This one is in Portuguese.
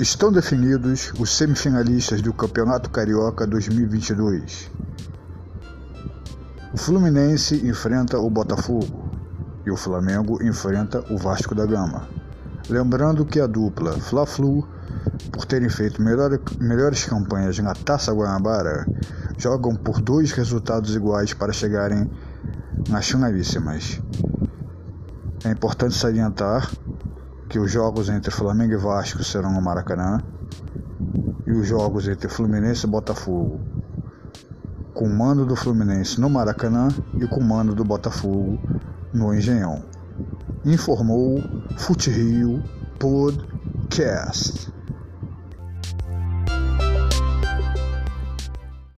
Estão definidos os semifinalistas do Campeonato Carioca 2022. O Fluminense enfrenta o Botafogo e o Flamengo enfrenta o Vasco da Gama. Lembrando que a dupla Fla-Flu, por terem feito melhor, melhores campanhas na Taça Guanabara, jogam por dois resultados iguais para chegarem nas finalíssimas. É importante salientar que os jogos entre Flamengo e Vasco serão no Maracanã e os jogos entre Fluminense e Botafogo com o mando do Fluminense no Maracanã e com o mando do Botafogo no Engenhão. Informou Fute Rio Podcast.